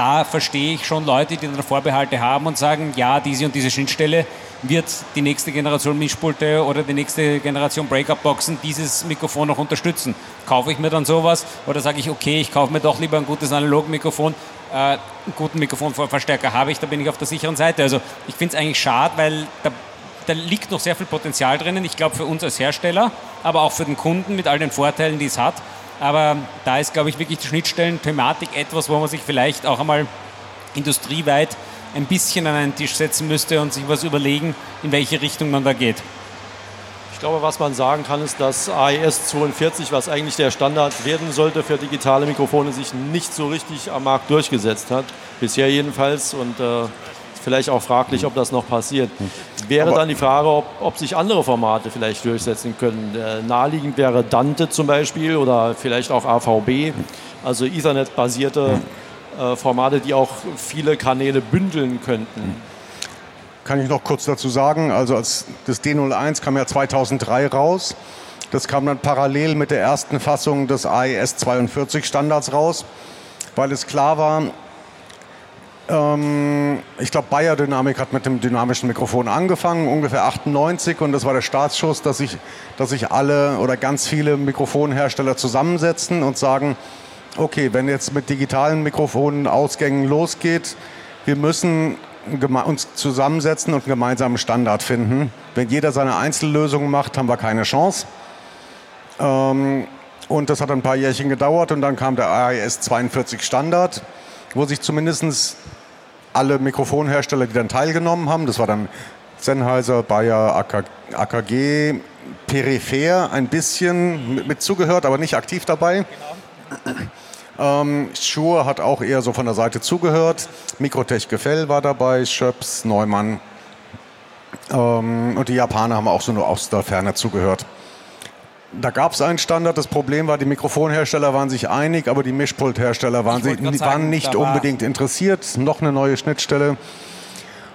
Da verstehe ich schon Leute, die dann Vorbehalte haben und sagen, ja, diese und diese Schnittstelle wird die nächste Generation Mischpulte oder die nächste Generation Breakup-Boxen dieses Mikrofon noch unterstützen. Kaufe ich mir dann sowas oder sage ich, okay, ich kaufe mir doch lieber ein gutes Analogmikrofon, äh, einen guten Mikrofonverstärker habe ich, da bin ich auf der sicheren Seite. Also ich finde es eigentlich schade, weil da da liegt noch sehr viel Potenzial drinnen. Ich glaube für uns als Hersteller, aber auch für den Kunden mit all den Vorteilen, die es hat. Aber da ist, glaube ich, wirklich die Schnittstellen-Thematik etwas, wo man sich vielleicht auch einmal industrieweit ein bisschen an einen Tisch setzen müsste und sich was überlegen, in welche Richtung man da geht. Ich glaube, was man sagen kann, ist, dass AES 42, was eigentlich der Standard werden sollte für digitale Mikrofone, sich nicht so richtig am Markt durchgesetzt hat. Bisher jedenfalls. Und äh, vielleicht auch fraglich, ob das noch passiert. Wäre Aber dann die Frage, ob, ob, sich andere Formate vielleicht durchsetzen können. Äh, naheliegend wäre Dante zum Beispiel oder vielleicht auch AVB, also Ethernet-basierte äh, Formate, die auch viele Kanäle bündeln könnten. Kann ich noch kurz dazu sagen, also als das D01 kam ja 2003 raus. Das kam dann parallel mit der ersten Fassung des AES 42 Standards raus, weil es klar war, ich glaube, Bayer Dynamik hat mit dem dynamischen Mikrofon angefangen, ungefähr 98. Und das war der Startschuss, dass sich, dass sich alle oder ganz viele Mikrofonhersteller zusammensetzen und sagen, okay, wenn jetzt mit digitalen Mikrofonen Ausgängen losgeht, wir müssen uns zusammensetzen und einen gemeinsamen Standard finden. Wenn jeder seine Einzellösungen macht, haben wir keine Chance. Ähm, und das hat ein paar Jährchen gedauert und dann kam der AES 42 Standard, wo sich zumindest alle Mikrofonhersteller, die dann teilgenommen haben. Das war dann Sennheiser, Bayer, AKG, Peripher ein bisschen mit, mit zugehört, aber nicht aktiv dabei. Genau. Ähm, Shure hat auch eher so von der Seite zugehört. Mikrotech Gefell war dabei, Schöps, Neumann. Ähm, und die Japaner haben auch so nur aus der Ferne zugehört. Da gab es einen Standard. Das Problem war, die Mikrofonhersteller waren sich einig, aber die Mischpulthersteller waren, sie, sagen, waren nicht unbedingt interessiert. Noch eine neue Schnittstelle.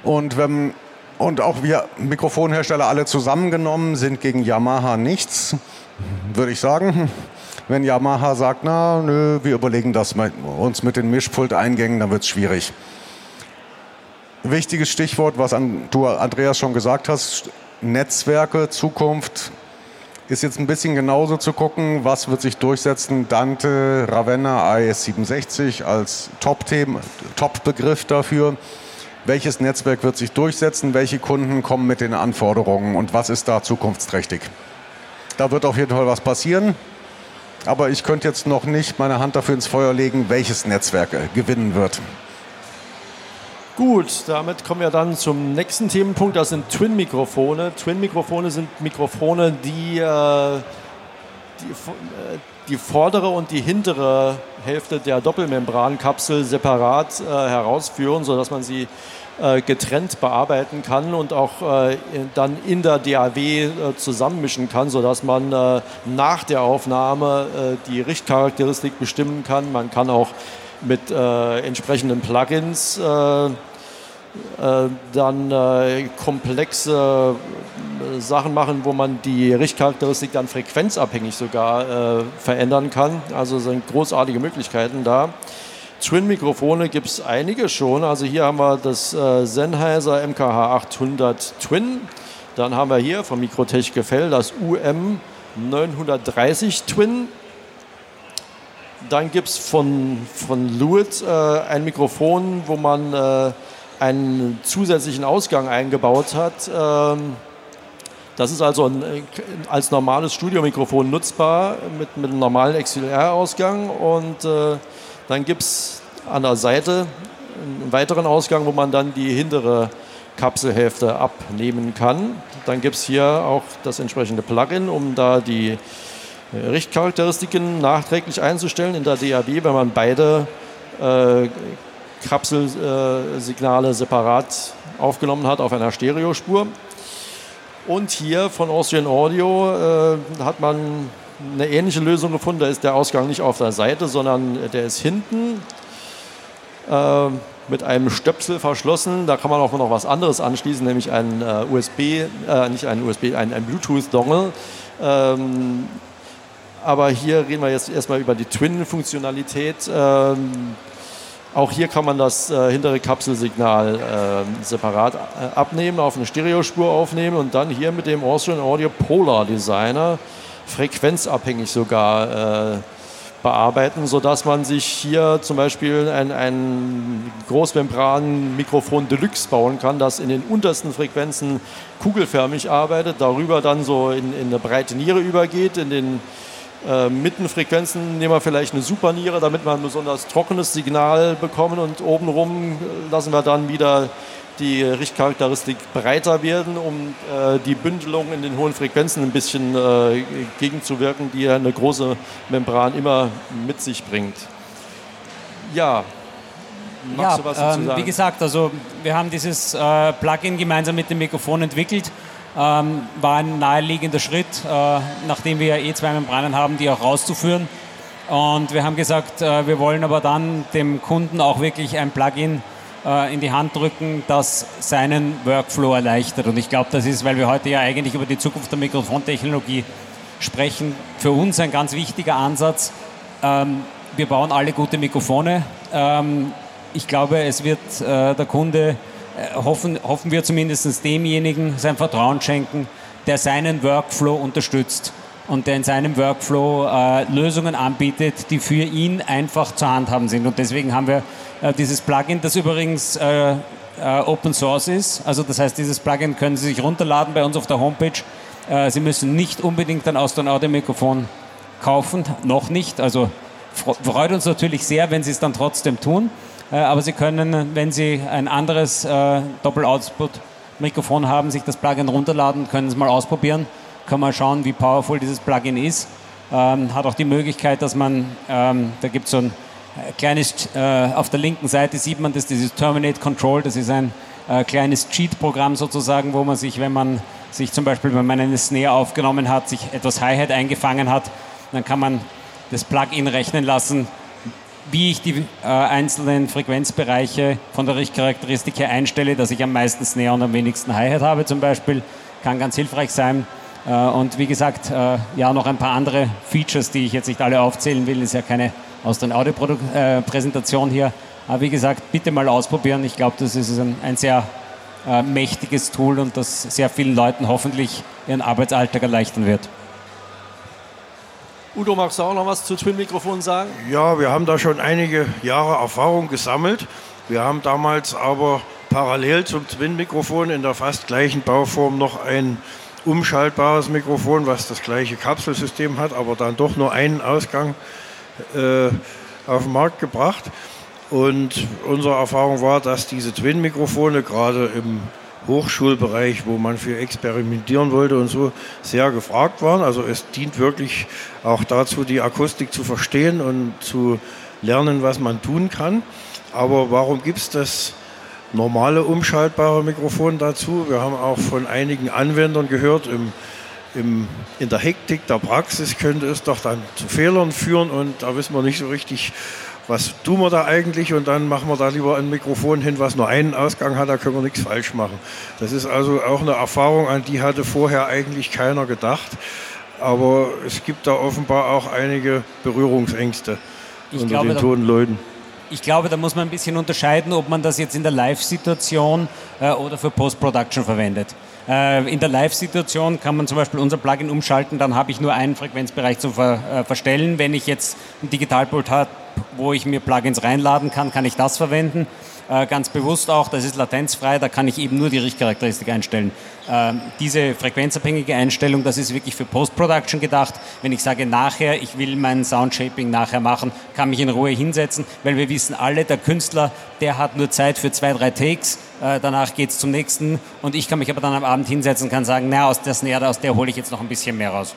Und, wenn, und auch wir Mikrofonhersteller alle zusammengenommen sind gegen Yamaha nichts, würde ich sagen. Wenn Yamaha sagt, na, nö, wir überlegen das mal, uns mit den Mischpulteingängen, dann wird es schwierig. Wichtiges Stichwort, was du, Andreas, schon gesagt hast, Netzwerke, Zukunft, ist jetzt ein bisschen genauso zu gucken, was wird sich durchsetzen. Dante, Ravenna, AES67 als Top-Begriff dafür. Welches Netzwerk wird sich durchsetzen? Welche Kunden kommen mit den Anforderungen und was ist da zukunftsträchtig? Da wird auf jeden Fall was passieren. Aber ich könnte jetzt noch nicht meine Hand dafür ins Feuer legen, welches Netzwerk gewinnen wird. Gut, damit kommen wir dann zum nächsten Themenpunkt. Das sind Twin-Mikrofone. Twin-Mikrofone sind Mikrofone, die, äh, die, äh, die, vordere und die hintere Hälfte der Doppelmembrankapsel separat äh, herausführen, sodass man sie äh, getrennt bearbeiten kann und auch äh, dann in der DAW äh, zusammenmischen kann, sodass man nach der Aufnahme die Richtcharakteristik bestimmen kann. Man kann auch mit äh, entsprechenden Plugins äh, äh, dann äh, komplexe äh, Sachen machen, wo man die Richtcharakteristik dann frequenzabhängig sogar verändern kann. Also sind großartige Möglichkeiten da. Twin-Mikrofone gibt es einige schon. Also hier haben wir das Sennheiser MKH 800 Twin. Dann haben wir hier vom Mikrotech Gefell das UM 930 Twin. Dann gibt es von, von Lewitt äh, ein Mikrofon, wo man äh, einen zusätzlichen Ausgang eingebaut hat. Ähm, das ist also ein, als normales Studiomikrofon nutzbar mit, mit einem normalen XLR-Ausgang. Und äh, dann gibt es an der Seite einen weiteren Ausgang, wo man dann die hintere Kapselhälfte abnehmen kann. Dann gibt es hier auch das entsprechende Plugin, um da die Richtcharakteristiken nachträglich einzustellen in der DAW, wenn man beide äh, Kapselsignale separat aufgenommen hat auf einer Stereospur. Und hier von Austrian Audio äh, hat man eine ähnliche Lösung gefunden. Da ist der Ausgang nicht auf der Seite, sondern der ist hinten. äh, mit einem Stöpsel verschlossen. Da kann man auch noch was anderes anschließen, nämlich ein äh, USB, äh, nicht ein USB, ein, ein Bluetooth-Dongle. Ähm, aber hier reden wir jetzt erstmal über die Twin-Funktionalität. Ähm, auch hier kann man das äh, hintere Kapselsignal äh, separat abnehmen, auf eine Stereospur aufnehmen und dann hier mit dem Austrian Audio Polar Designer frequenzabhängig sogar äh, bearbeiten, sodass man sich hier zum Beispiel ein, ein Großmembran-Mikrofon Deluxe bauen kann, das in den untersten Frequenzen kugelförmig arbeitet, darüber dann so in, in eine breite Niere übergeht, in den äh, Mittenfrequenzen nehmen wir vielleicht eine Superniere, damit wir ein besonders trockenes Signal bekommen und obenrum lassen wir dann wieder die Richtcharakteristik breiter werden, um äh, die Bündelung in den hohen Frequenzen ein bisschen äh, gegenzuwirken, die eine große Membran immer mit sich bringt. Ja, Magst ja, ähm, wie gesagt, also wir haben dieses äh, Plugin gemeinsam mit dem Mikrofon entwickelt. Ähm, war ein naheliegender Schritt, äh, nachdem wir eh zwei Membranen haben, die auch rauszuführen. Und wir haben gesagt, äh, wir wollen aber dann dem Kunden auch wirklich ein Plugin äh, in die Hand drücken, das seinen Workflow erleichtert. Und ich glaube, das ist, weil wir heute ja eigentlich über die Zukunft der Mikrofontechnologie sprechen, für uns ein ganz wichtiger Ansatz. Ähm, wir bauen alle gute Mikrofone. Ähm, ich glaube, es wird äh, der Kunde, hoffen, hoffen wir zumindest demjenigen sein Vertrauen schenken, der seinen Workflow unterstützt und der in seinem Workflow äh, Lösungen anbietet, die für ihn einfach zu handhaben sind. Und deswegen haben wir äh, dieses Plugin, das übrigens äh, äh, Open Source ist. Also das heißt, dieses Plugin können Sie sich runterladen bei uns auf der Homepage. Äh, Sie müssen nicht unbedingt ein Austin Audio Mikrofon kaufen, noch nicht. Also freut uns natürlich sehr, wenn Sie es dann trotzdem tun. Äh, aber Sie können, wenn Sie ein anderes Doppel-Output-Mikrofon haben, sich das Plugin runterladen, können es mal ausprobieren. Kann man schauen, wie powerful dieses Plugin ist. Ähm, hat auch die Möglichkeit, dass man, ähm, da gibt es so ein äh, kleines, äh, auf der linken Seite sieht man das, dieses Terminate Control, das ist ein äh, kleines Cheat-Programm sozusagen, wo man sich, wenn man sich zum Beispiel, wenn man eine Snare aufgenommen hat, sich etwas Hi-Hat eingefangen hat, dann kann man das Plugin rechnen lassen, wie ich die äh, einzelnen Frequenzbereiche von der Richtcharakteristik her einstelle, dass ich am meisten Snare und am wenigsten Hi-Hat habe zum Beispiel, kann ganz hilfreich sein. Äh, und wie gesagt, äh, ja, noch ein paar andere Features, die ich jetzt nicht alle aufzählen will, ist ja keine aus der Audio-Präsentation hier. Aber wie gesagt, bitte mal ausprobieren. Ich glaube, das ist ein, ein sehr äh, mächtiges Tool und das sehr vielen Leuten hoffentlich ihren Arbeitsalltag erleichtern wird. Udo, magst du auch noch was zu Twin-Mikrofonen sagen? Ja, wir haben da schon einige Jahre Erfahrung gesammelt. Wir haben damals aber parallel zum Twin-Mikrofon in der fast gleichen Bauform noch ein umschaltbares Mikrofon, was das gleiche Kapselsystem hat, aber dann doch nur einen Ausgang äh, auf den Markt gebracht. Und unsere Erfahrung war, dass diese Twin-Mikrofone gerade im Hochschulbereich, wo man für experimentieren wollte und so, sehr gefragt waren. Also es dient wirklich auch dazu, die Akustik zu verstehen und zu lernen, was man tun kann. Aber warum gibt es das normale umschaltbare Mikrofon dazu. Wir haben auch von einigen Anwendern gehört, im, im, in der Hektik der Praxis könnte es doch dann zu Fehlern führen und da wissen wir nicht so richtig, was tun wir da eigentlich und dann machen wir da lieber ein Mikrofon hin, was nur einen Ausgang hat, da können wir nichts falsch machen. Das ist also auch eine Erfahrung, an die hatte vorher eigentlich keiner gedacht. Aber es gibt da offenbar auch einige Berührungsängste ich unter glaube, den toten Leuten ich glaube, da muss man ein bisschen unterscheiden, ob man das jetzt in der Live-Situation äh, oder für Post-Production verwendet. Äh, in der Live-Situation kann man zum Beispiel unser Plugin umschalten, dann habe ich nur einen Frequenzbereich zu ver äh, verstellen. Wenn ich jetzt ein Digitalpult habe, wo ich mir Plugins reinladen kann, kann ich das verwenden. Äh, ganz bewusst auch, das ist latenzfrei, da kann ich eben nur die Richtcharakteristik einstellen. Ähm, diese frequenzabhängige Einstellung, das ist wirklich für Post-Production gedacht. Wenn ich sage nachher, ich will mein Soundshaping nachher machen, kann mich in Ruhe hinsetzen, weil wir wissen alle, der Künstler, der hat nur Zeit für zwei, drei Takes, äh, danach geht es zum nächsten und ich kann mich aber dann am Abend hinsetzen und kann sagen, na, aus der Snare, aus der hole ich jetzt noch ein bisschen mehr raus.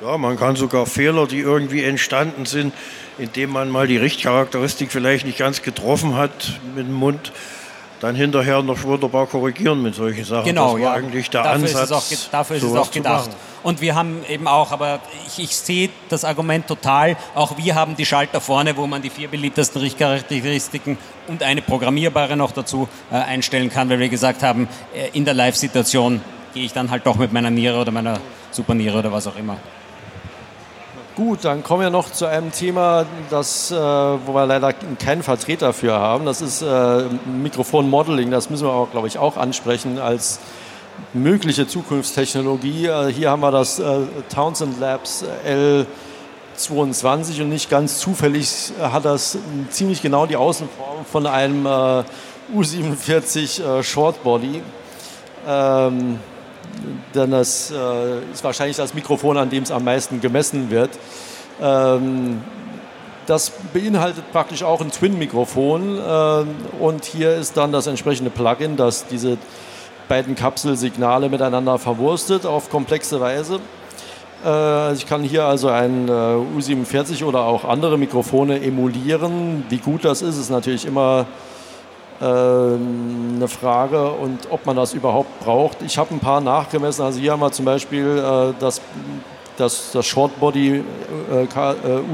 Ja, man kann sogar Fehler, die irgendwie entstanden sind, indem man mal die Richtcharakteristik vielleicht nicht ganz getroffen hat mit dem Mund, dann hinterher noch wunderbar korrigieren mit solchen Sachen. Genau, das war ja. eigentlich der dafür Ansatz. Ist es auch, dafür ist es auch gedacht. Und wir haben eben auch, aber ich, ich sehe das Argument total, auch wir haben die Schalter vorne, wo man die vier beliebtesten Richtcharakteristiken und eine programmierbare noch dazu äh, einstellen kann, weil wir gesagt haben, äh, in der Live-Situation gehe ich dann halt doch mit meiner Niere oder meiner Superniere oder was auch immer. Gut, dann kommen wir noch zu einem Thema, das, äh, wo wir leider keinen Vertreter für haben. Das ist äh, Mikrofonmodeling. Das müssen wir auch, glaube ich, auch ansprechen als mögliche Zukunftstechnologie. Äh, hier haben wir das äh, Townsend Labs L22 und nicht ganz zufällig hat das ziemlich genau die Außenform von einem äh, U47 äh, Shortbody. Ähm, denn das äh, ist wahrscheinlich das Mikrofon, an dem es am meisten gemessen wird. Ähm, das beinhaltet praktisch auch ein Twin-Mikrofon äh, und hier ist dann das entsprechende Plugin, das diese beiden Kapselsignale miteinander verwurstet auf komplexe Weise. Äh, ich kann hier also ein äh, U47 oder auch andere Mikrofone emulieren. Wie gut das ist, ist natürlich immer eine Frage und ob man das überhaupt braucht. Ich habe ein paar nachgemessen. Also hier haben wir zum Beispiel äh, das, das, das Shortbody äh,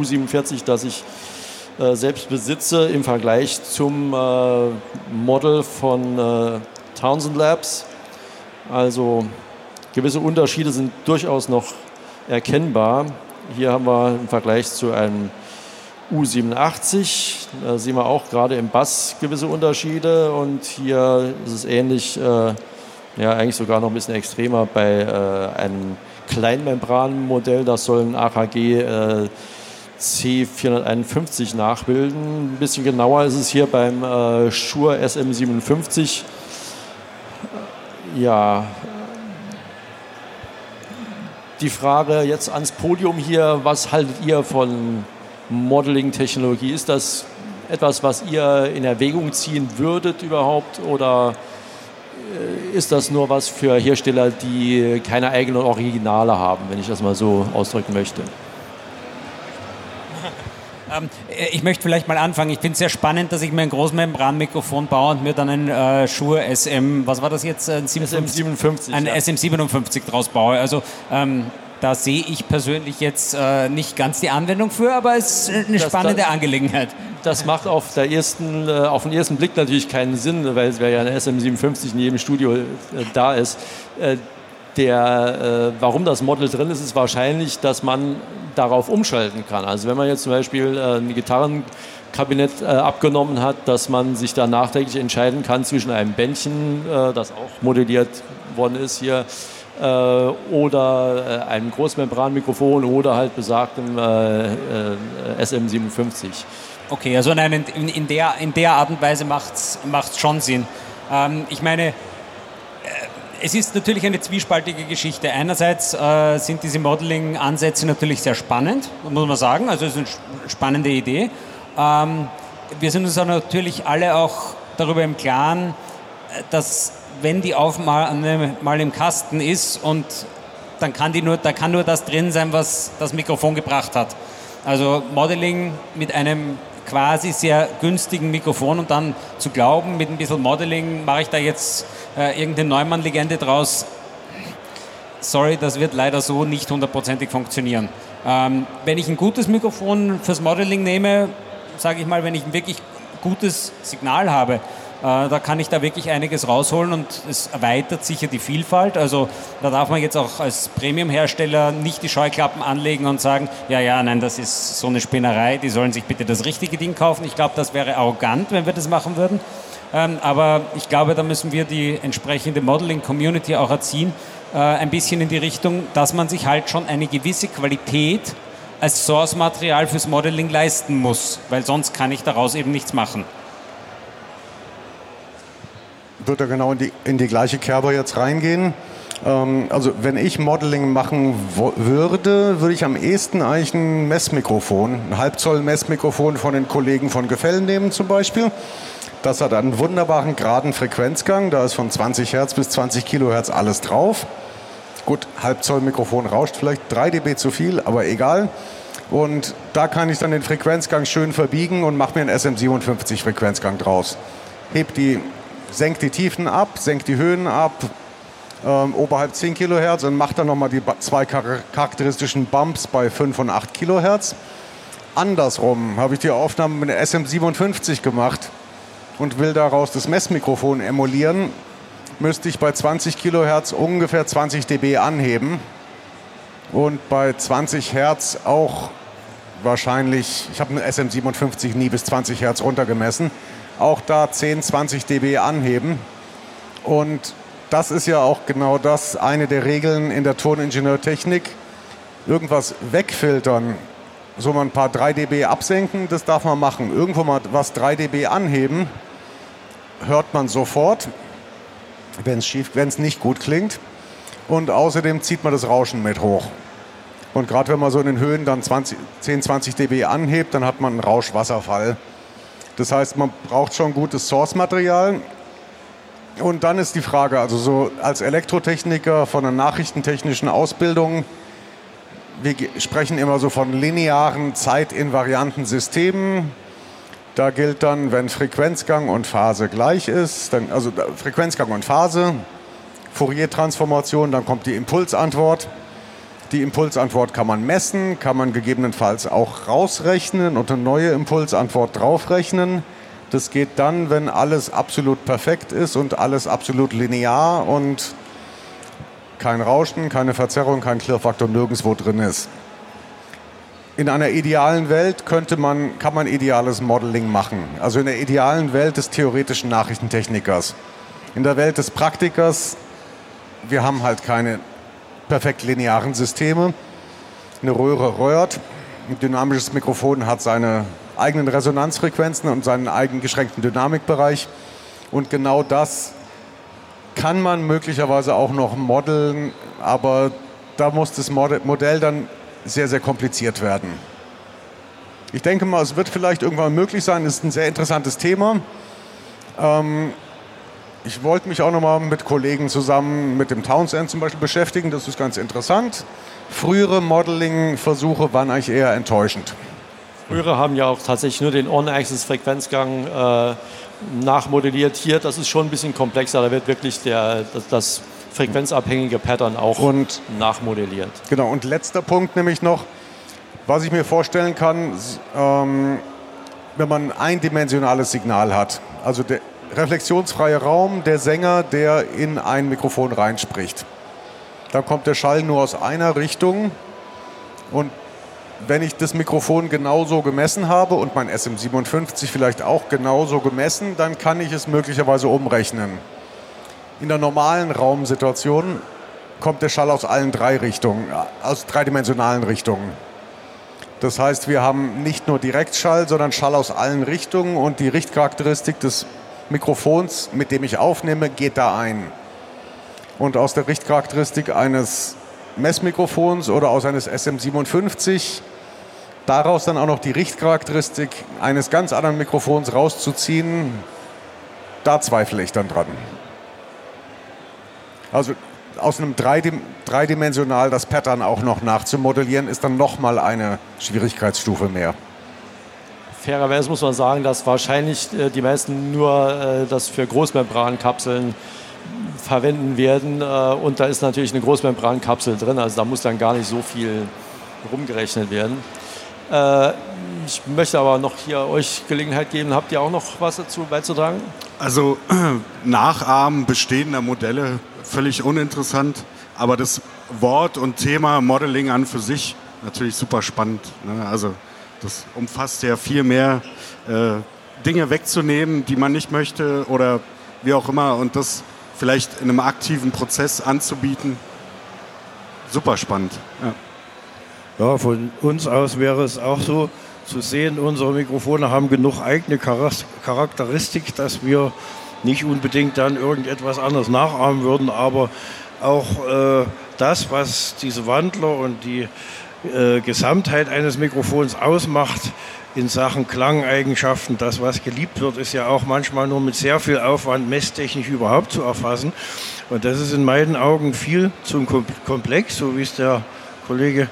U47, das ich äh, selbst besitze im Vergleich zum äh, Model von äh, Townsend Labs. Also gewisse Unterschiede sind durchaus noch erkennbar. Hier haben wir im Vergleich zu einem U87. Da sehen wir auch gerade im Bass gewisse Unterschiede und hier ist es ähnlich, äh, ja eigentlich sogar noch ein bisschen extremer bei äh, einem Kleinmembranmodell, das soll ein AKG äh, C451 nachbilden. Ein bisschen genauer ist es hier beim äh, Shure SM57. Ja, die Frage jetzt ans Podium hier, was haltet ihr von Modeling-Technologie? Ist das etwas, was ihr in Erwägung ziehen würdet überhaupt oder äh, ist das nur was für Hersteller, die keine eigenen Originale haben, wenn ich das mal so ausdrücken möchte? Ähm, ich möchte vielleicht mal anfangen. Ich finde es sehr spannend, dass ich mir ein Großmembranmikrofon baue und mir dann ein äh, Shure SM, was war das jetzt? Ein SM57. Ein ja. SM57 draus baue. Also ähm, da sehe ich persönlich jetzt äh, nicht ganz die Anwendung für, aber es ist eine Das- spannende das- Angelegenheit. Das macht auf, der ersten, äh, auf den ersten Blick natürlich keinen Sinn, weil es ja ein SM57 in jedem Studio äh, da ist. Äh, der, äh, warum das Model drin ist, ist wahrscheinlich, dass man darauf umschalten kann. Also wenn man jetzt zum Beispiel äh, ein Gitarrenkabinett abgenommen hat, dass man sich da nachträglich entscheiden kann zwischen einem Bändchen, das auch modelliert worden ist hier, oder äh, einem Großmembranmikrofon oder halt besagtem äh, äh, SM57. Okay, also nein, in, in, der, in der Art und Weise macht es schon Sinn. Ähm, ich meine, äh, es ist natürlich eine zwiespaltige Geschichte. Einerseits äh, sind diese Modeling-Ansätze natürlich sehr spannend, muss man sagen. Also es ist eine sp- spannende Idee. Ähm, wir sind uns natürlich alle auch darüber im Klaren, äh, dass wenn die Aufnahme mal im Kasten ist und dann kann, die nur, da kann nur das drin sein, was das Mikrofon gebracht hat. Also Modeling mit einem quasi sehr günstigen Mikrofon und dann zu glauben, mit ein bisschen Modeling mache ich da jetzt äh, irgendeine Neumann-Legende draus. Sorry, das wird leider so nicht hundertprozentig funktionieren. Ähm, wenn ich ein gutes Mikrofon fürs Modeling nehme, sage ich mal, wenn ich ein wirklich gutes Signal habe, da kann ich da wirklich einiges rausholen und es erweitert sicher die Vielfalt. Also da darf man jetzt auch als Premium-Hersteller nicht die Scheuklappen anlegen und sagen, ja, ja, nein, das ist so eine Spinnerei, die sollen sich bitte das richtige Ding kaufen. Ich glaube, das wäre arrogant, wenn wir das machen würden. Ähm, aber ich glaube, da müssen wir die entsprechende Modeling-Community auch erziehen, äh, ein bisschen in die Richtung, dass man sich halt schon eine gewisse Qualität als Source-Material fürs Modeling leisten muss, weil sonst kann ich daraus eben nichts machen. Wird er genau in die, in die gleiche Kerbe jetzt reingehen? Ähm, also wenn ich Modeling machen würde, würde ich am ehesten eigentlich ein Messmikrofon, ein Halbzoll-Messmikrofon von den Kollegen von Gefell nehmen zum Beispiel. Das hat einen wunderbaren geraden Frequenzgang, da ist von 20 Hertz bis 20 Kilohertz alles drauf. Gut, Halbzoll-Mikrofon rauscht vielleicht 3 dB zu viel, aber egal. Und da kann ich dann den Frequenzgang schön verbiegen und mache mir einen SM57 Frequenzgang draus. Heb die senkt die Tiefen ab, senkt die Höhen ab, ähm, oberhalb 10 Kilohertz und macht dann nochmal die zwei charakteristischen Bumps bei 5 und 8 Kilohertz. Andersrum habe ich die Aufnahme mit der SM57 gemacht und will daraus das Messmikrofon emulieren, müsste ich bei 20 Kilohertz ungefähr 20 dB anheben und bei 20 Hertz auch wahrscheinlich, ich habe eine SM57 nie bis 20 Hertz runtergemessen, auch da 10, 20 dB anheben. Und das ist ja auch genau das, eine der Regeln in der Toningenieurtechnik. Irgendwas wegfiltern, so mal ein paar 3 dB absenken, das darf man machen. Irgendwo mal was 3 dB anheben, hört man sofort, wenn es nicht gut klingt. Und außerdem zieht man das Rauschen mit hoch. Und gerade wenn man so in den Höhen dann 20, 10, 20 dB anhebt, dann hat man einen Rauschwasserfall. Das heißt, man braucht schon gutes Source-Material. Und dann ist die Frage, also so als Elektrotechniker von einer nachrichtentechnischen Ausbildung, wir sprechen immer so von linearen, zeitinvarianten Systemen. Da gilt dann, wenn Frequenzgang und Phase gleich ist, dann, also Frequenzgang und Phase, Fourier-Transformation, dann kommt die Impulsantwort. Die Impulsantwort kann man messen, kann man gegebenenfalls auch rausrechnen und eine neue Impulsantwort draufrechnen. Das geht dann, wenn alles absolut perfekt ist und alles absolut linear und kein Rauschen, keine Verzerrung, kein Klirrfaktor nirgendwo drin ist. In einer idealen Welt könnte man, kann man ideales Modeling machen. Also in der idealen Welt des theoretischen Nachrichtentechnikers. In der Welt des Praktikers, wir haben halt keine perfekt linearen Systeme. Eine Röhre röhrt. Ein dynamisches Mikrofon hat seine eigenen Resonanzfrequenzen und seinen eigenen geschränkten Dynamikbereich. Und genau das kann man möglicherweise auch noch modeln, aber da muss das Modell dann sehr, sehr kompliziert werden. Ich denke mal, es wird vielleicht irgendwann möglich sein. Es ist ein sehr interessantes Thema. Ähm, ich wollte mich auch noch mal mit Kollegen zusammen mit dem Townsend zum Beispiel beschäftigen. Das ist ganz interessant. Frühere Modeling-Versuche waren eigentlich eher enttäuschend. Frühere haben ja auch tatsächlich nur den On-Axis-Frequenzgang äh, nachmodelliert. Hier, das ist schon ein bisschen komplexer. Da wird wirklich der, das, das frequenzabhängige Pattern auch und, nachmodelliert. Genau, und letzter Punkt nämlich noch, was ich mir vorstellen kann, ähm, wenn man ein eindimensionales Signal hat. Also der, reflexionsfreie Raum, der Sänger, der in ein Mikrofon reinspricht. Da kommt der Schall nur aus einer Richtung und wenn ich das Mikrofon genauso gemessen habe und mein SM57 vielleicht auch genauso gemessen, dann kann ich es möglicherweise umrechnen. In der normalen Raumsituation kommt der Schall aus allen drei Richtungen, aus dreidimensionalen Richtungen. Das heißt, wir haben nicht nur Direktschall, sondern Schall aus allen Richtungen und die Richtcharakteristik des Mikrofons, mit dem ich aufnehme, geht da ein. Und aus der Richtcharakteristik eines Messmikrofons oder aus eines SM57 daraus dann auch noch die Richtcharakteristik eines ganz anderen Mikrofons rauszuziehen, da zweifle ich dann dran. Also aus einem dreidimensional das Pattern auch noch nachzumodellieren, ist dann nochmal eine Schwierigkeitsstufe mehr fairerweise muss man sagen, dass wahrscheinlich äh, die meisten nur äh, das für Großmembrankapseln verwenden werden. Äh, und da ist natürlich eine Großmembrankapsel drin, also da muss dann gar nicht so viel rumgerechnet werden. Ich möchte aber noch hier euch Gelegenheit geben. Habt ihr auch noch was dazu beizutragen? Also Nachahmen bestehender Modelle völlig uninteressant, aber das Wort und Thema Modeling an für sich natürlich super spannend. Ne? Also das umfasst ja viel mehr äh, Dinge wegzunehmen, die man nicht möchte oder wie auch immer und das vielleicht in einem aktiven Prozess anzubieten. Super spannend. Ja. ja, von uns aus wäre es auch so zu sehen, unsere Mikrofone haben genug eigene Charakteristik, dass wir nicht unbedingt dann irgendetwas anderes nachahmen würden, aber auch äh, das, was diese Wandler und die äh, Gesamtheit eines Mikrofons ausmacht in Sachen Klangeigenschaften. Das, was geliebt wird, ist ja auch manchmal nur mit sehr viel Aufwand messtechnisch überhaupt zu erfassen. Und das ist in meinen Augen viel zu komplex, so wie es der Kollege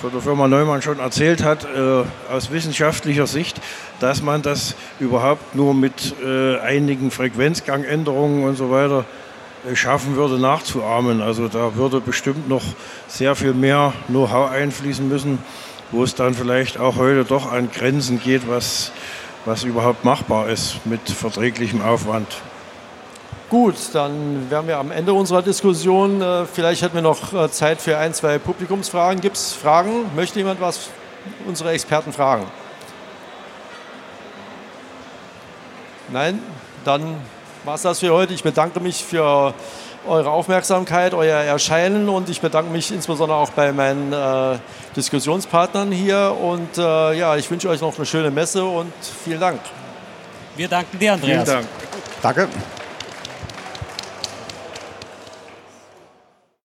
von der Firma Neumann schon erzählt hat, äh, aus wissenschaftlicher Sicht, dass man das überhaupt nur mit äh, einigen Frequenzgangänderungen und so weiter schaffen würde, nachzuahmen. Also da würde bestimmt noch sehr viel mehr Know-how einfließen müssen, wo es dann vielleicht auch heute doch an Grenzen geht, was, was überhaupt machbar ist mit verträglichem Aufwand. Gut, dann wären wir am Ende unserer Diskussion. Äh, vielleicht hätten wir noch äh, Zeit für ein, zwei Publikumsfragen. Gibt es Fragen? Möchte jemand was unsere Experten fragen? Nein? Dann war es das für heute. Ich bedanke mich für eure Aufmerksamkeit, euer Erscheinen und ich bedanke mich insbesondere auch bei meinen äh, Diskussionspartnern hier und äh, ja, ich wünsche euch noch eine schöne Messe und vielen Dank. Wir danken dir, Andreas. Vielen Dank. Danke.